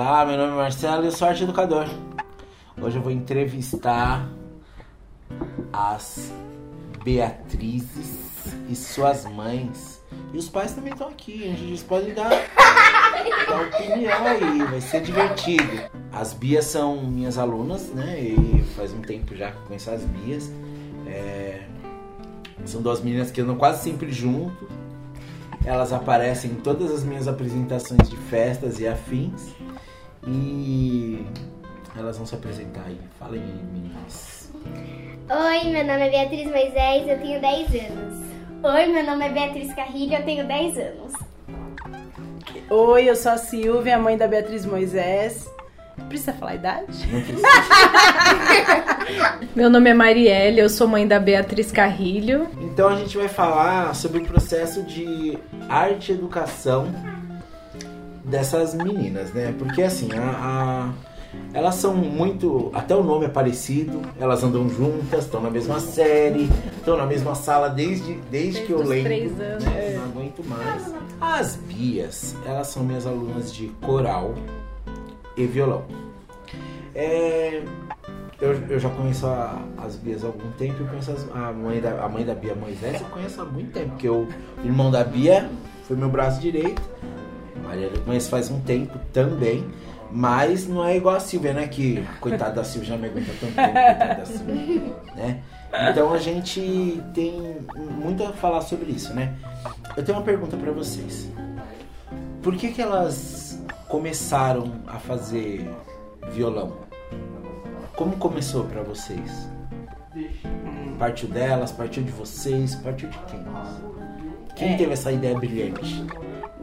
Olá, meu nome é Marcelo e eu sou arte educador. Hoje eu vou entrevistar as Beatrizes e suas mães. E os pais também estão aqui, eles podem dar, dar opinião aí, vai ser divertido. As Bias são minhas alunas, né? E faz um tempo já que eu conheço as Bias. É... São duas meninas que andam quase sempre junto. Elas aparecem em todas as minhas apresentações de festas e afins. E elas vão se apresentar aí. Falem aí, meninas. Oi, meu nome é Beatriz Moisés, eu tenho 10 anos. Oi, meu nome é Beatriz Carrilho, eu tenho 10 anos. Oi, eu sou a Silvia, mãe da Beatriz Moisés. Precisa falar a idade? Não precisa. Meu nome é Marielle, eu sou mãe da Beatriz Carrilho. Então a gente vai falar sobre o processo de arte e educação dessas meninas, né? Porque assim, a, a- elas são muito. Até o nome é parecido, elas andam juntas, estão na mesma série, estão na mesma sala desde, desde, que eu lembro. três anos. né? Não aguento mais. As Bias, elas são minhas alunas de coral e violão. É, eu, eu já conheço a- as Bias há algum tempo, eu conheço as- a, mãe da, a mãe da Bia Moisés, eu conheço há muito tempo, porque o irmão da Bia foi meu braço direito. Maria eu conheço faz um tempo também, mas não é igual a Silvia, né? Que coitada da Silvia já me aguenta tanto tempo, coitada da Silvia, né? Então a gente tem muito a falar sobre isso, né? Eu tenho uma pergunta pra vocês. Por que que elas começaram a fazer violão? Como começou pra vocês? Partiu delas, partiu de vocês, partiu de quem? Quem É. teve essa ideia brilhante?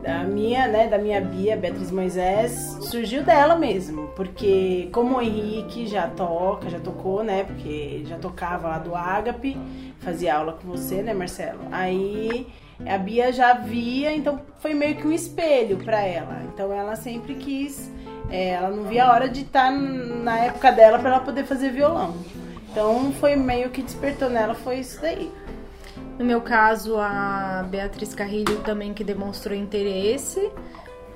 Da minha, né, da minha Bia, Beatriz Moisés, surgiu dela mesmo. Porque como o Henrique já toca, já tocou, né? Porque já tocava lá do Ágape, fazia aula com você, né, Marcelo? Aí a Bia já via, então foi meio que um espelho pra ela. Então ela sempre quis, é, ela não via a hora de estar na época dela pra ela poder fazer violão. Então foi meio que despertou nela, foi isso daí. No meu caso, a Beatriz Carrilho também que demonstrou interesse.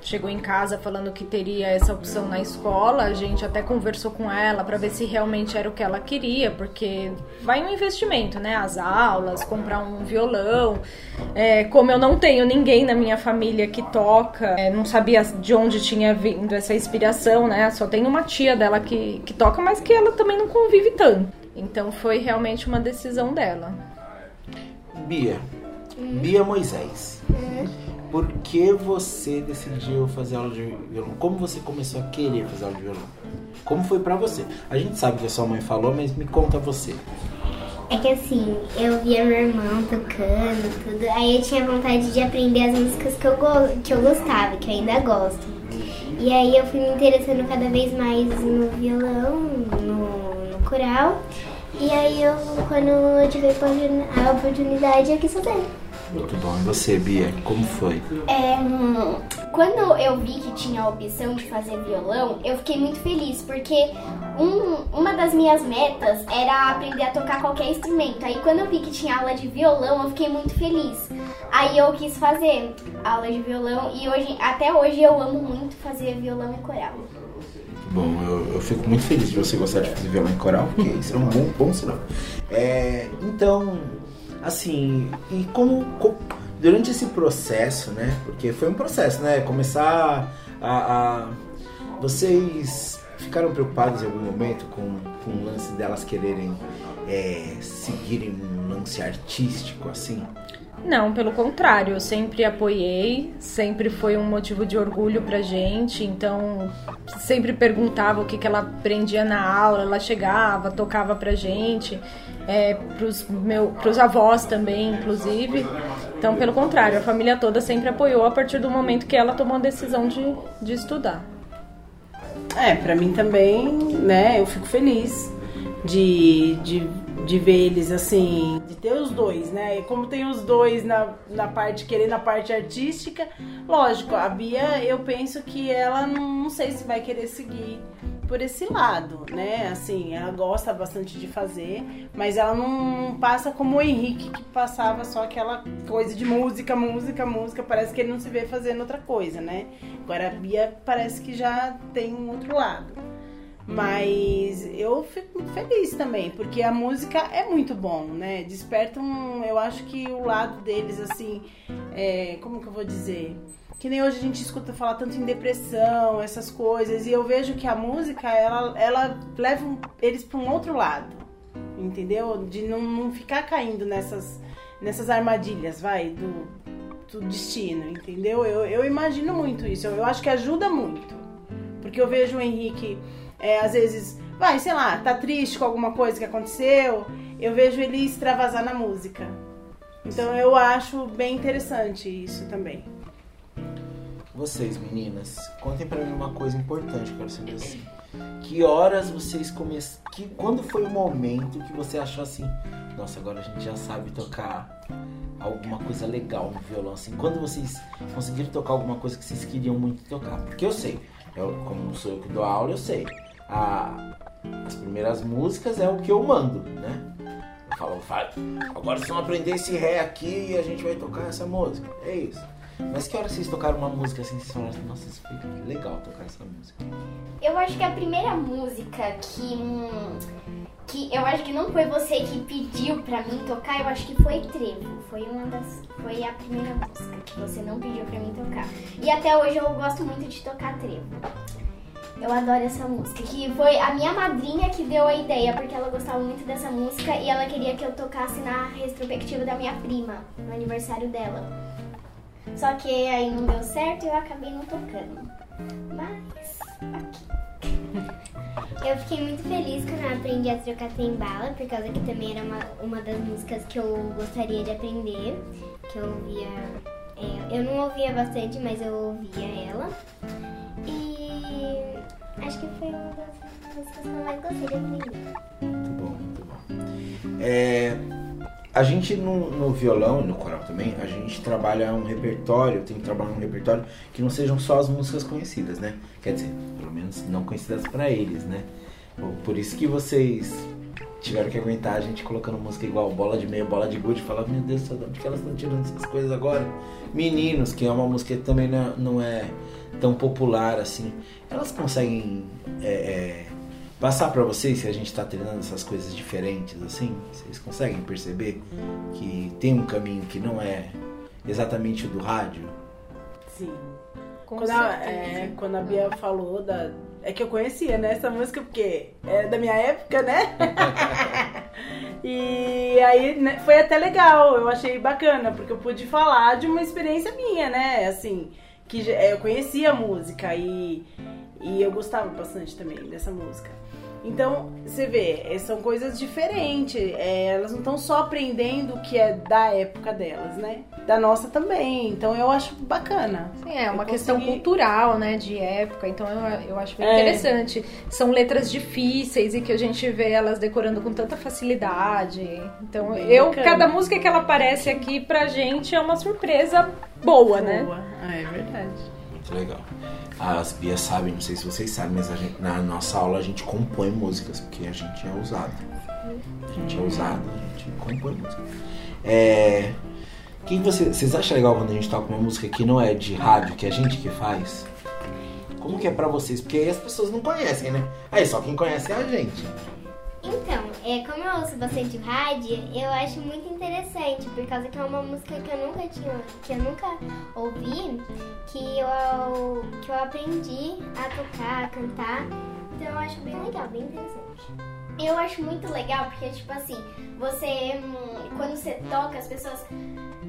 Chegou em casa falando que teria essa opção na escola. A gente até conversou com ela para ver se realmente era o que ela queria, porque vai um investimento, né? As aulas, comprar um violão. É, como eu não tenho ninguém na minha família que toca, é, não sabia de onde tinha vindo essa inspiração, né? Só tem uma tia dela que, que toca, mas que ela também não convive tanto. Então foi realmente uma decisão dela. Bia. Bia Moisés. Por que você decidiu fazer aula de violão? Como você começou a querer fazer aula de violão? Como foi pra você? A gente sabe que a sua mãe falou, mas me conta você. É que assim, eu via meu irmão tocando, tudo, aí eu tinha vontade de aprender as músicas que eu, que eu gostava, que eu ainda gosto. E aí eu fui me interessando cada vez mais no violão, no, no coral. E aí eu, quando eu tive a oportun- a oportunidade, eu quis fazer. Muito bom. E você, Bia? Como foi? É, hum, quando eu vi que tinha a opção de fazer violão, eu fiquei muito feliz, porque um- uma das minhas metas era aprender a tocar qualquer instrumento. Aí quando eu vi que tinha aula de violão, eu fiquei muito feliz. Aí eu quis fazer aula de violão e hoje, até hoje eu amo muito fazer violão e coral. Bom, eu, eu fico muito feliz de você gostar de fazer violão em coral, porque isso é um bom, bom sinal. É, então, assim, e como, co- durante esse processo, né? Porque foi um processo, né? Começar a. a- vocês ficaram preocupados em algum momento com, com o lance delas quererem é, seguirem um lance artístico, assim? Não, pelo contrário, eu sempre apoiei, sempre foi um motivo de orgulho pra gente, então sempre perguntava o que, que ela aprendia na aula, ela chegava, tocava pra gente, é, pros, meu, pros avós também, inclusive. Então, pelo contrário, a família toda sempre apoiou a partir do momento que ela tomou a decisão de, de estudar. É, pra mim também, né, eu fico feliz de, de, de ver eles assim, de ter os dois, né? E como tem os dois na, na parte, querendo a parte artística, lógico, a Bia, eu penso que ela não, não sei se vai querer seguir por esse lado, né? Assim, ela gosta bastante de fazer, mas ela não passa como o Henrique que passava só aquela coisa de música, música, música. Parece que ele não se vê fazendo outra coisa, né? Agora a Bia parece que já tem um outro lado. Mas eu fico muito feliz também, porque a música é muito bom, né? Desperta um. Eu acho que o lado deles, assim. É, como que eu vou dizer? Que nem hoje a gente escuta falar tanto em depressão, essas coisas, e eu vejo que a música, ela, ela leva eles para um outro lado, entendeu? De não, não ficar caindo nessas, nessas armadilhas, vai, do, do destino, entendeu? Eu, eu imagino muito isso, eu, eu acho que ajuda muito. Porque eu vejo o Henrique é, às vezes, vai, sei lá, tá triste com alguma coisa que aconteceu, eu vejo ele extravasar na música. Então eu acho bem interessante isso também. Vocês, meninas, contem pra mim uma coisa importante, quero saber assim. Que horas vocês começaram. Que, quando foi o momento que você achou assim, nossa, agora a gente já sabe tocar alguma coisa legal no violão, assim. Quando vocês conseguiram tocar alguma coisa que vocês queriam muito tocar? Porque eu sei, eu, como sou eu que dou aula, eu sei a, as primeiras músicas é o que eu mando, né? Eu falo, falo, agora vocês vão aprender esse ré aqui e a gente vai tocar essa música. É isso. Mas que hora vocês tocaram uma música assim, vocês falaram assim, nossa, isso foi legal tocar essa música? Eu acho que a primeira música que. que eu acho que não foi você que pediu pra mim tocar, eu acho que foi Trevo. Foi uma das. Foi a primeira música que você não pediu pra mim tocar. E até hoje eu gosto muito de tocar Trevo. Eu adoro essa música. Que foi a minha madrinha que deu a ideia, porque ela gostava muito dessa música e ela queria que eu tocasse na retrospectiva da minha prima, no aniversário dela. Só que aí não deu certo e eu acabei não tocando. Mas, ok. Eu fiquei muito feliz quando eu aprendi a trocar bala, por causa que também era uma, uma das músicas que eu gostaria de aprender, que eu ouvia. É, eu não ouvia bastante, mas eu ouvia ela. E Acho que foi uma das músicas que eu mais gostei de aprender. Muito bom, muito bom. É, a gente no, no violão e no coral também, a gente trabalha um repertório, tem que trabalhar um repertório que não sejam só as músicas conhecidas, né? Quer dizer, pelo menos não conhecidas para eles, né? Por isso que vocês tiveram que aguentar a gente colocando música igual bola de meia, bola de gude, falar, meu Deus, de onde que elas estão tirando essas coisas agora? Meninos, que é uma música que também não, não é tão popular assim, elas conseguem é, é, passar para vocês se a gente está treinando essas coisas diferentes assim? Vocês conseguem perceber que tem um caminho que não é exatamente o do rádio? Sim. Quando a, é, quando a Bia falou da. É que eu conhecia, né, essa música, porque é da minha época, né? e aí né, foi até legal, eu achei bacana, porque eu pude falar de uma experiência minha, né? Assim, que é, eu conhecia a música e, e eu gostava bastante também dessa música. Então, você vê, é, são coisas diferentes. É, elas não estão só aprendendo o que é da época delas, né? Da nossa também. Então, eu acho bacana. Sim, é uma eu questão consegui... cultural, né? De época. Então, eu, eu acho bem é. interessante. São letras difíceis e que a gente vê elas decorando com tanta facilidade. Então, bem eu, bacana. cada música que ela aparece aqui pra gente é uma surpresa boa, boa. né? Boa, ah, é verdade. Muito legal as Bias sabem, não sei se vocês sabem, mas gente, na nossa aula a gente compõe músicas, porque a gente é ousado. A gente é ousado, a gente compõe música. É, quem você, vocês acham legal quando a gente toca uma música que não é de rádio, que é a gente que faz? Como que é pra vocês? Porque aí as pessoas não conhecem, né? Aí só quem conhece é a gente. Então, é, como eu ouço bastante rádio, eu acho muito interessante, por causa que é uma música que eu nunca tinha, que eu nunca ouvi, que eu, que eu aprendi a tocar, a cantar. Então eu acho bem legal, bem interessante. Eu acho muito legal porque, tipo assim, você, quando você toca, as pessoas,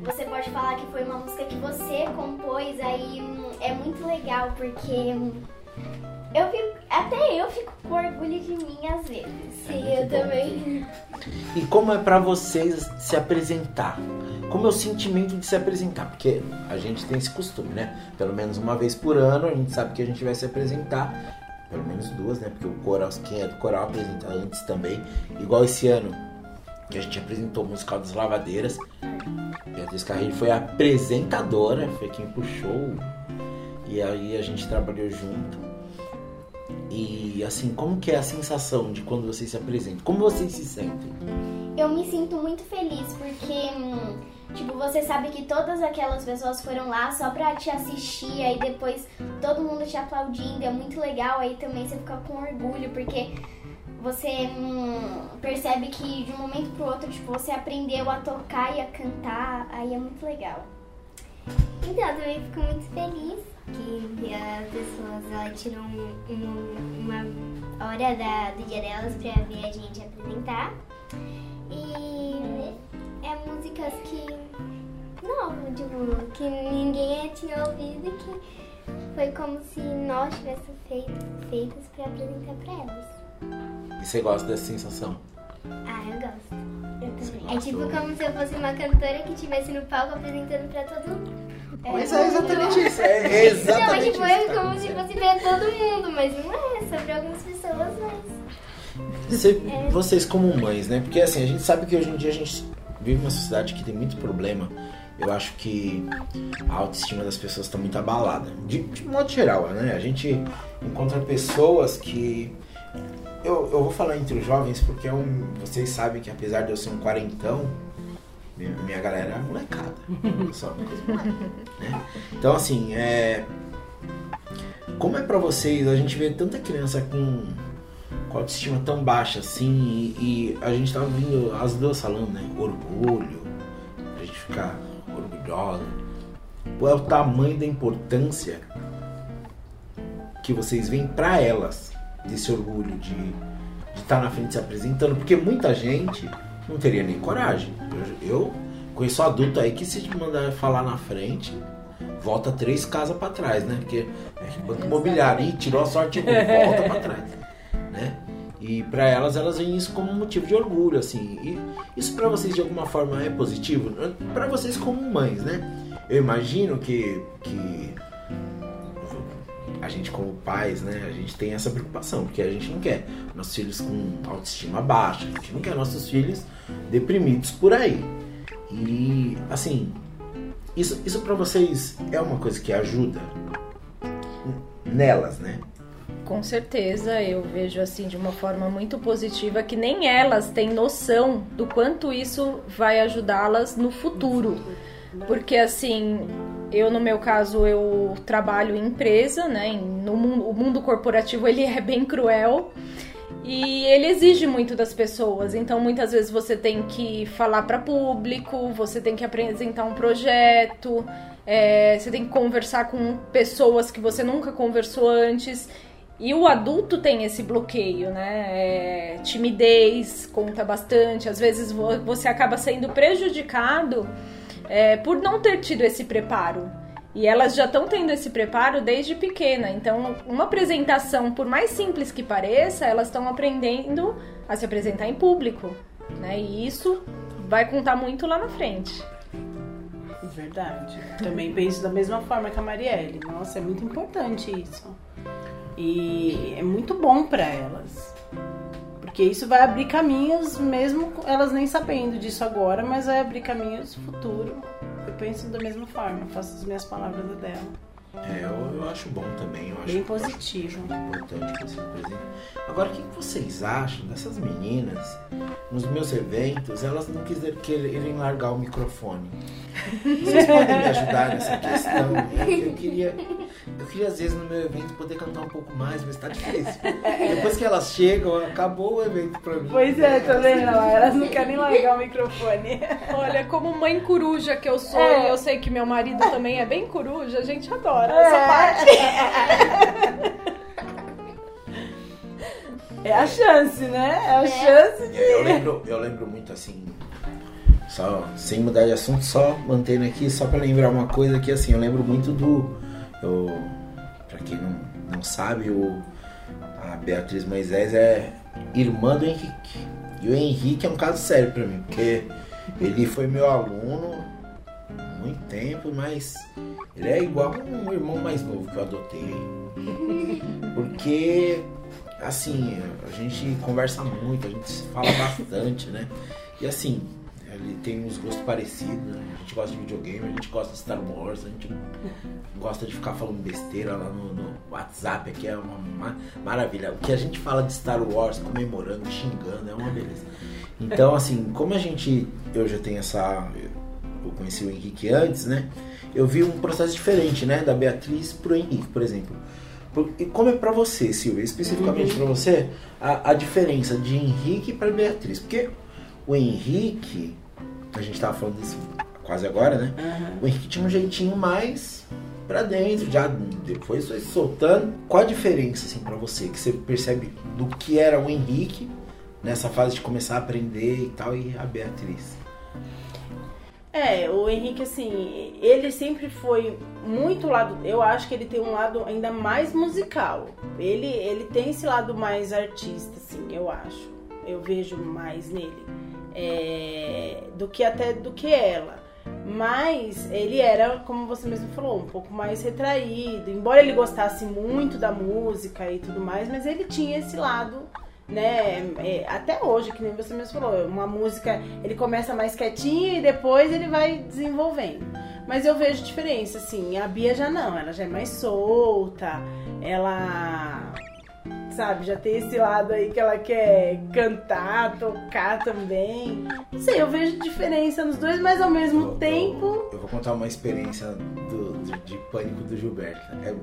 você pode falar que foi uma música que você compôs, aí hum, é muito legal porque hum, eu fico, até eu fico com orgulho de mim às vezes. Sim, é eu bom. também. E como é para vocês se apresentar? Como é o sentimento de se apresentar? Porque a gente tem esse costume, né? Pelo menos uma vez por ano a gente sabe que a gente vai se apresentar. Pelo menos duas, né? Porque o coral, quem é do coral apresenta antes também. Igual esse ano, que a gente apresentou o musical das lavadeiras. Beatriz Carrilho foi a apresentadora, foi quem puxou. E aí a gente trabalhou junto. E assim, como que é a sensação de quando vocês se apresentam? Como vocês se sentem? Eu me sinto muito feliz porque, hum, tipo, você sabe que todas aquelas pessoas foram lá só pra te assistir, aí depois todo mundo te aplaudindo, é muito legal, aí também você fica com orgulho, porque você hum, percebe que de um momento pro outro, tipo, você aprendeu a tocar e a cantar, aí é muito legal. Então, eu também fico muito feliz que as pessoas elas tiram um- um- uma hora da- do dia delas pra ver a gente apresentar. E é músicas que. Não, tipo, que ninguém tinha ouvido e que foi como se nós tivéssemos feito, feitas pra apresentar pra elas. E você gosta dessa sensação? Ah, eu gosto. Eu Você também. É tipo como se eu fosse uma cantora que estivesse no palco apresentando pra todo mundo. Mas é exatamente isso. É Não, exatamente mas tipo, isso. é que tá como se fosse pra todo mundo, mas não é, sobre algumas pessoas, mas. Você- vocês como mães, né? Porque assim, a gente sabe que hoje em dia a gente vive uma sociedade que tem muito problema. Eu acho que a autoestima das pessoas está muito abalada. De, de modo geral, né? A gente encontra pessoas que. Eu, eu vou falar entre os jovens porque é um, vocês sabem que apesar de eu ser um quarentão, minha, minha galera é molecada. Só né? Então assim, é. Como é pra vocês, a gente vê tanta criança com com autoestima tão baixa assim e, e a gente tava vindo as duas falando, né? Orgulho, a gente ficar orgulhosa. Qual é o tamanho da importância que vocês veem pra elas desse orgulho de estar na frente se apresentando? Porque muita gente não teria nem coragem. Eu, eu conheço adulto aí que se te mandar falar na frente, volta três casas pra trás, né? Porque é banco imobiliário, Ih, tirou a sorte, volta pra trás né? E pra elas, elas veem isso como um motivo de orgulho, assim. E isso pra vocês de alguma forma é positivo? Pra vocês como mães, né? Eu imagino que, que a gente como pais, né? A gente tem essa preocupação, porque a gente não quer nossos filhos com autoestima baixa, a gente não quer nossos filhos deprimidos por aí. E, assim, isso, isso pra vocês é uma coisa que ajuda nelas, né? Com certeza, eu vejo assim de uma forma muito positiva que nem elas têm noção do quanto isso vai ajudá-las no futuro. Porque assim, eu no meu caso eu trabalho em empresa, né? No mundo, o mundo corporativo ele é bem cruel e ele exige muito das pessoas. Então muitas vezes você tem que falar para público, você tem que apresentar um projeto, é, você tem que conversar com pessoas que você nunca conversou antes. E o adulto tem esse bloqueio, né? É, timidez conta bastante. Às vezes vo- você acaba sendo prejudicado é, por não ter tido esse preparo. E elas já estão tendo esse preparo desde pequena. Então, uma apresentação, por mais simples que pareça, elas estão aprendendo a se apresentar em público. Né? E isso vai contar muito lá na frente. Verdade. Também penso da mesma forma que a Marielle. Nossa, é muito importante isso. E é muito bom pra elas. Porque isso vai abrir caminhos, mesmo elas nem sabendo disso agora, mas vai abrir caminhos futuro. Eu penso da mesma forma, faço as minhas palavras da dela. É, eu, eu acho bom também. Eu acho Bem positivo. importante que você apresente. Agora, o que vocês acham dessas meninas? Nos meus eventos, elas não quiserem querem largar o microfone. Vocês podem me ajudar nessa questão? Eu, eu queria, eu queria às vezes no meu evento poder cantar um pouco mais, mas tá difícil. Depois que elas chegam, acabou o evento pra mim. Pois é, tá vendo? Elas não querem largar o microfone. Olha, como mãe coruja que eu sou, É. e eu sei que meu marido também é bem coruja, a gente adora É. essa parte. É a chance, né? É a chance de. Eu lembro, eu lembro muito assim, só sem mudar de assunto, só mantendo aqui, só pra lembrar uma coisa que assim, eu lembro muito do. Eu, pra quem não, não sabe, o, a Beatriz Moisés é irmã do Henrique. E o Henrique é um caso sério pra mim, porque ele foi meu aluno há muito tempo, mas ele é igual um irmão mais novo que eu adotei. Porque assim, a gente conversa muito, a gente se fala bastante, né? E assim, ele tem uns gostos parecidos. né? A gente gosta de videogame, a gente gosta de Star Wars, a gente gosta de ficar falando besteira lá no, no WhatsApp, aqui é uma ma- maravilha. O que a gente fala de Star Wars, comemorando, xingando, é uma beleza. Então, assim, como a gente. Eu já tenho essa. Eu conheci o Henrique antes, né? Eu vi um processo diferente, né? Da Beatriz pro Henrique, por exemplo. E como é pra você, Silvia, especificamente pra você, a, a diferença de Henrique pra Beatriz? Porque o Henrique, a gente tava falando disso quase agora, né? O Henrique tinha um jeitinho mais pra dentro, já depois foi soltando. Qual a diferença, assim, pra você, que você percebe do que era o Henrique nessa fase de começar a aprender e tal, e a Beatriz? É, o Henrique, assim, ele sempre foi muito lado. Eu acho que ele tem um lado ainda mais musical. Ele, ele tem esse lado mais artista, assim, eu acho. Eu vejo mais nele. É, do que até do que ela. Mas ele era, como você mesmo falou, um pouco mais retraído. Embora ele gostasse muito da música e tudo mais, mas ele tinha esse lado né? é, até hoje, que nem você mesmo falou, uma música ele começa mais quietinho e depois ele vai desenvolvendo. Mas eu vejo diferença, assim, a Bia já não, ela já é mais solta, ela sabe, já tem esse lado aí que ela quer cantar, tocar também. Não sei, eu vejo diferença nos dois, mas ao mesmo Eu- tempo. Eu, eu vou contar uma experiência do, do- de pânico do Gilberto.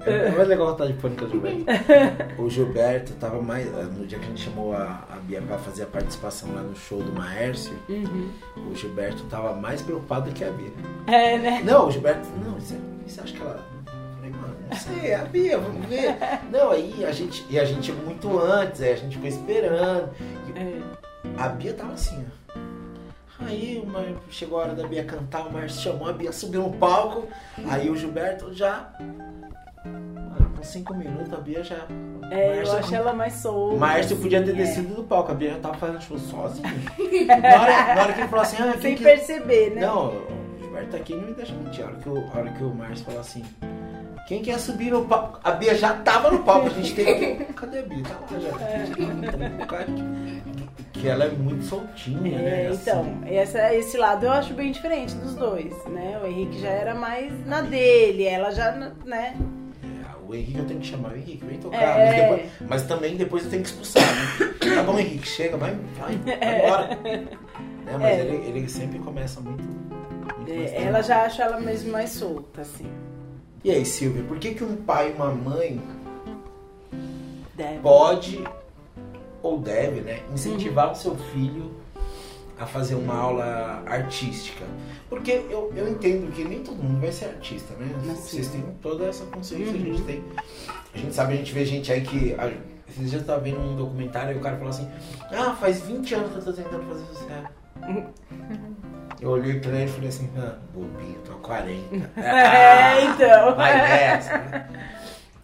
É, é mais legal contar de pânico do Gilberto. o Gilberto tava mais. No dia que a gente chamou a, a Bia pra fazer a participação lá no show do Maércio, Uhum. o Gilberto tava mais preocupado que a Bia. É, né? Não, o Gilberto, não, você, você acha que ela. Eu sei, é a Bia, vamos ver. Não, aí a gente. E a gente chegou muito antes, aí a gente ficou esperando. E É. a Bia tava assim, ó. Aí uma, chegou a hora da Bia cantar, o Márcio chamou, a Bia subiu no palco. Aí o Gilberto já. Mano, com cinco minutos a Bia já. É, eu Márcio- acho ela mais solta. O Márcio podia ter assim, é. descido do palco, a Bia já tava fazendo show sozinho. na, hora, na hora que ele falou assim, ah, Sem que- perceber, né? Não, o Gilberto tá aqui não me deixa mentir. A hora que o, a hora que o Márcio falou assim, quem quer subir no palco? A Bia já tava no palco, a gente teve que. Cadê a Bia? Tá lá já. Que ela é muito soltinha, né? É, assim. então, essa, esse lado eu acho bem diferente dos dois, né? O Henrique já era mais na dele, ela já, né? É, o Henrique eu tenho que chamar o Henrique, vem tocar. É. Mas, depois- mas também depois eu tenho que expulsar, né? Tá bom, Henrique, chega, vai, vai, vai embora. Né, Mas É. ele, ele sempre começa muito. muito É, ela já acha ela mesmo mais solta, assim. E aí, Silvia, por que, que um pai e uma mãe Deve. pode ou deve, né, incentivar o seu filho a fazer uma aula artística? Porque eu, eu entendo que nem todo mundo vai ser artista, né? Mas Vocês têm toda essa consciência, a Uhum. gente tem. A gente sabe, a gente vê gente aí que. a- dias eu tava vendo um documentário e o cara falou assim: Ah, faz 20 anos que eu tô tentando fazer sucesso. Eu olhei pra ele e falei assim: Ah, bobinho, tô há 40. É, então. Vai nessa. né?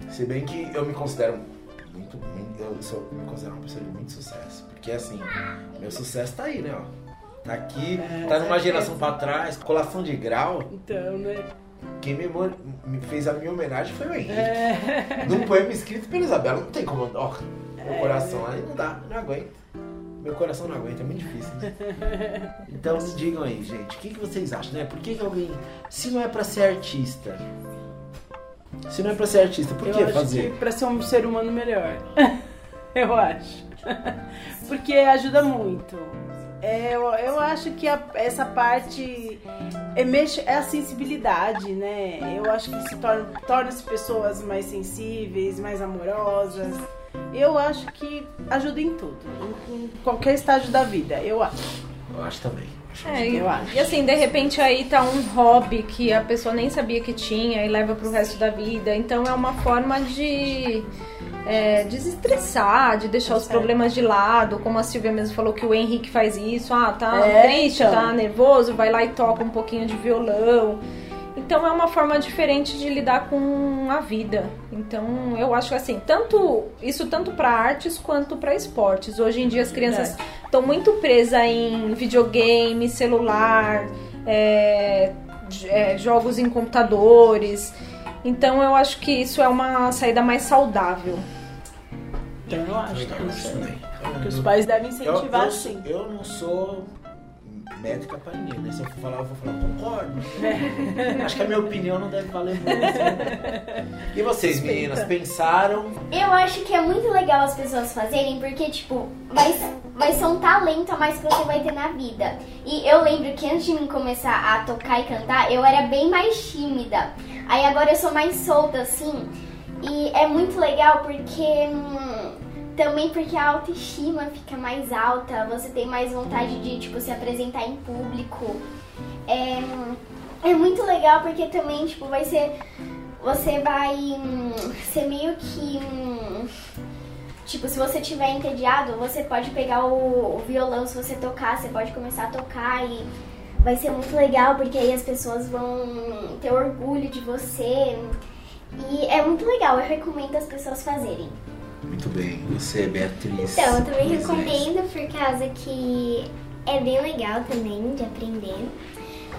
Se bem que eu me considero muito, muito- eu sou, me considero uma pessoa de muito sucesso. Porque assim, meu sucesso tá aí, né? Ó. Tá aqui, É, tá numa geração pra trás, colação de grau. Então, né? Quem me, me fez a minha homenagem foi o Henrique. É. Num poema escrito pela Isabela, não tem como. Ó, meu É. coração aí não dá, não aguenta. Meu coração não aguenta, é muito difícil, né? Então me digam aí, gente, o que, que vocês acham, né? Por que, que alguém. Se não é pra ser artista. Se não é pra ser artista, por eu que acho fazer? que pra ser um ser humano melhor. eu acho. Porque ajuda muito. É, eu, eu acho que a- essa parte é, mexe, é a sensibilidade, né? Eu acho que se torna, torna as pessoas mais sensíveis, mais amorosas. Eu acho que ajuda em tudo, em, em qualquer estágio da vida, eu acho. Eu acho também. É, e, Eu acho. e assim, de repente aí tá um hobby que a pessoa nem sabia que tinha e leva pro resto da vida. Então é uma forma de é, desestressar, de deixar os É. problemas de lado. Como a Silvia mesmo falou que o Henrique faz isso. Ah, tá É, triste, então. tá nervoso, vai lá e toca um pouquinho de violão. Então é uma forma diferente de lidar com a vida. Então eu acho que assim, tanto isso tanto para artes quanto para esportes. Hoje em dia as crianças estão muito presas em videogame, celular, é, é, jogos em computadores. Então eu acho que isso é uma saída mais saudável. Então eu acho que, isso também. que os pais devem Eu, incentivar eu, sim. eu não sou métrica pra ninguém, né? Se eu for falar, eu vou falar, concordo. Acho que a minha opinião não deve valer muito. né? E vocês, meninas, pensaram? Eu acho que é muito legal as pessoas fazerem, porque, tipo, vai, vai ser um talento a mais que você vai ter na vida. E eu lembro que antes de mim começar a tocar e cantar, eu era bem mais tímida. Aí agora eu sou mais solta, assim. E é muito legal porque. hum, também porque a autoestima fica mais alta, você tem mais vontade de, tipo, se apresentar em público. É, é muito legal porque também, tipo, vai ser. Você vai hum, ser meio que. hum, Tipo, se você tiver entediado, você pode pegar o, o violão, se você tocar, você pode começar a tocar e vai ser muito legal porque aí as pessoas vão ter orgulho de você. E é muito legal, eu recomendo as pessoas fazerem. Muito bem, você, Beatriz. Então, eu também recomendo por causa que é bem legal também de aprender.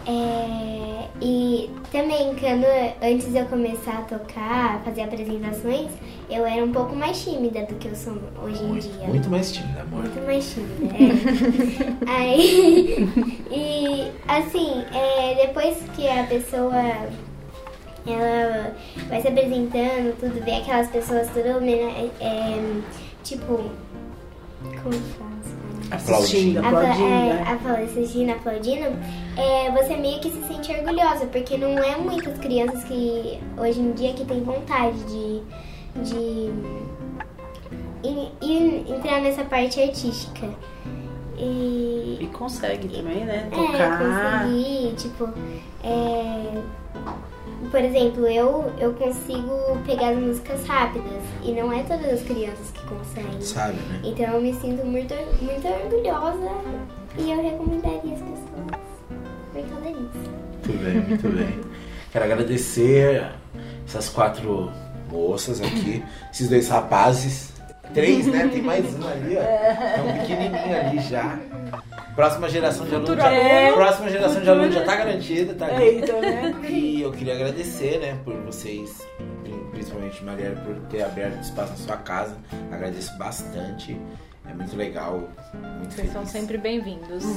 É, e também, quando antes de eu começar a tocar, fazer apresentações, eu era um pouco mais tímida do que eu sou hoje em Muito, dia. muito mais tímida, amor. Muito mais tímida, é. Aí, e assim, é, depois que a pessoa ela vai se apresentando, tudo, vê aquelas pessoas tudo, né, é, tipo, como faz? Aplaudindo. aplaudindo. é, né? apla- assistindo, aplaudindo, é, você meio que se sente orgulhosa, porque não é muitas crianças que hoje em dia que tem vontade de, de entrar nessa parte artística. E E consegue também, né? é, Tocar. conseguir, tipo, é, por exemplo, eu, eu consigo pegar as músicas rápidas e não é todas as crianças que conseguem. Sabe, né? Então eu me sinto muito, muito orgulhosa e eu recomendaria as pessoas disso. Muito bem, muito bem. Quero agradecer essas quatro moças aqui, esses dois rapazes. Três, né? Tem mais um ali, ó. É um pequenininho ali já. Próxima geração de alunos já, É. próxima geração de alunos já tá garantida, tá Aí, tá vendo? Eu queria agradecer, né, por vocês, principalmente Mariana, por ter aberto espaço na sua casa. Agradeço bastante. É muito legal, muito Vocês feliz. são sempre bem-vindos.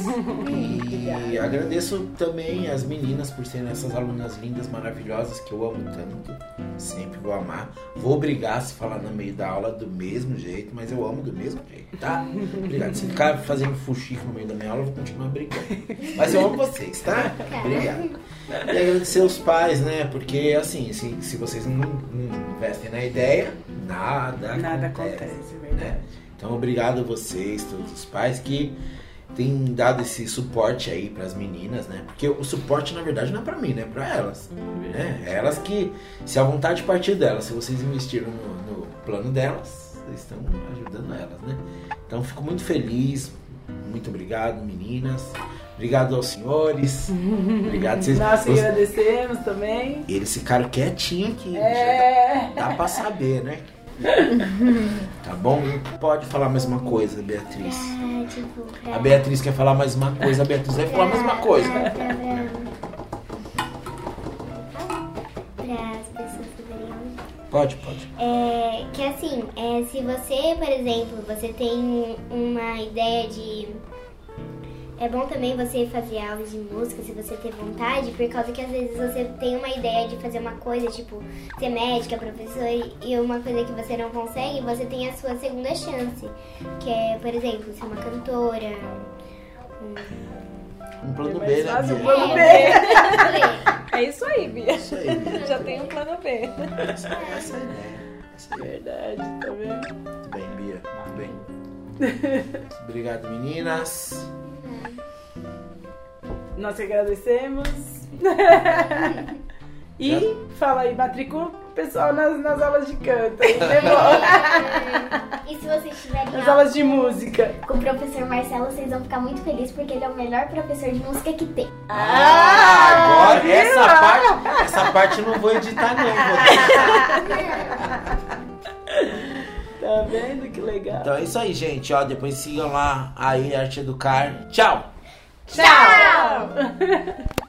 E agradeço também as meninas por serem essas alunas lindas, maravilhosas que eu amo tanto. Sempre vou amar. Vou brigar se falar no meio da aula do mesmo jeito, mas eu amo do mesmo jeito, tá? Obrigado. Se ficar fazendo fuxico no meio da minha aula, eu vou continuar brigando. Mas eu amo vocês, tá? Obrigado. E agradecer os pais, né? Porque assim, se, se vocês não, não investem na ideia, nada, Nada acontece acontece, é né? Então, obrigado a vocês, todos os pais que têm dado esse suporte aí para as meninas, né? Porque o suporte, na verdade, não é para mim, né? É para elas. Né? É elas que, se a vontade partir delas, se vocês investiram no, no plano delas, vocês estão ajudando elas, né? Então, fico muito feliz. Muito obrigado, meninas. Obrigado aos senhores. Obrigado. Vocês, Nós que os- agradecemos também. eles ficaram quietinhos aqui. É. Dá pra saber, né? Tá bom? Pode falar mais uma coisa, Beatriz. Ah, tipo, pra... A Beatriz quer falar mais uma coisa, a Beatriz vai falar mais uma coisa. As pessoas saberem. Pode, pode. É, que assim, é, se você, por exemplo, você tem uma ideia de. É bom também você fazer aulas de música se você ter vontade, por causa que às vezes você tem uma ideia de fazer uma coisa, tipo, ser médica, professor, e uma coisa que você não consegue, você tem a sua segunda chance. Que é, por exemplo, ser uma cantora. Um... Um plano B, né, um plano B. É isso aí, Bia. Isso aí, Bia. Já tem um plano B. Essa, essa é a ideia. Essa é. Verdade, tá vendo? Muito bem, Bia. Muito bem. Obrigado, meninas. Nós que agradecemos. e fala aí, matricula o pessoal nas, nas aulas de canto. bom? E se vocês estiverem Nas aulas de música. com o professor Marcelo, vocês vão ficar muito felizes porque ele é o melhor professor de música que tem. Ah, agora essa parte, essa parte eu não vou editar não. vou- Tá vendo que legal? Então é isso aí, gente. Ó, depois sigam lá aí Arte Educar. Tchau. Tchau!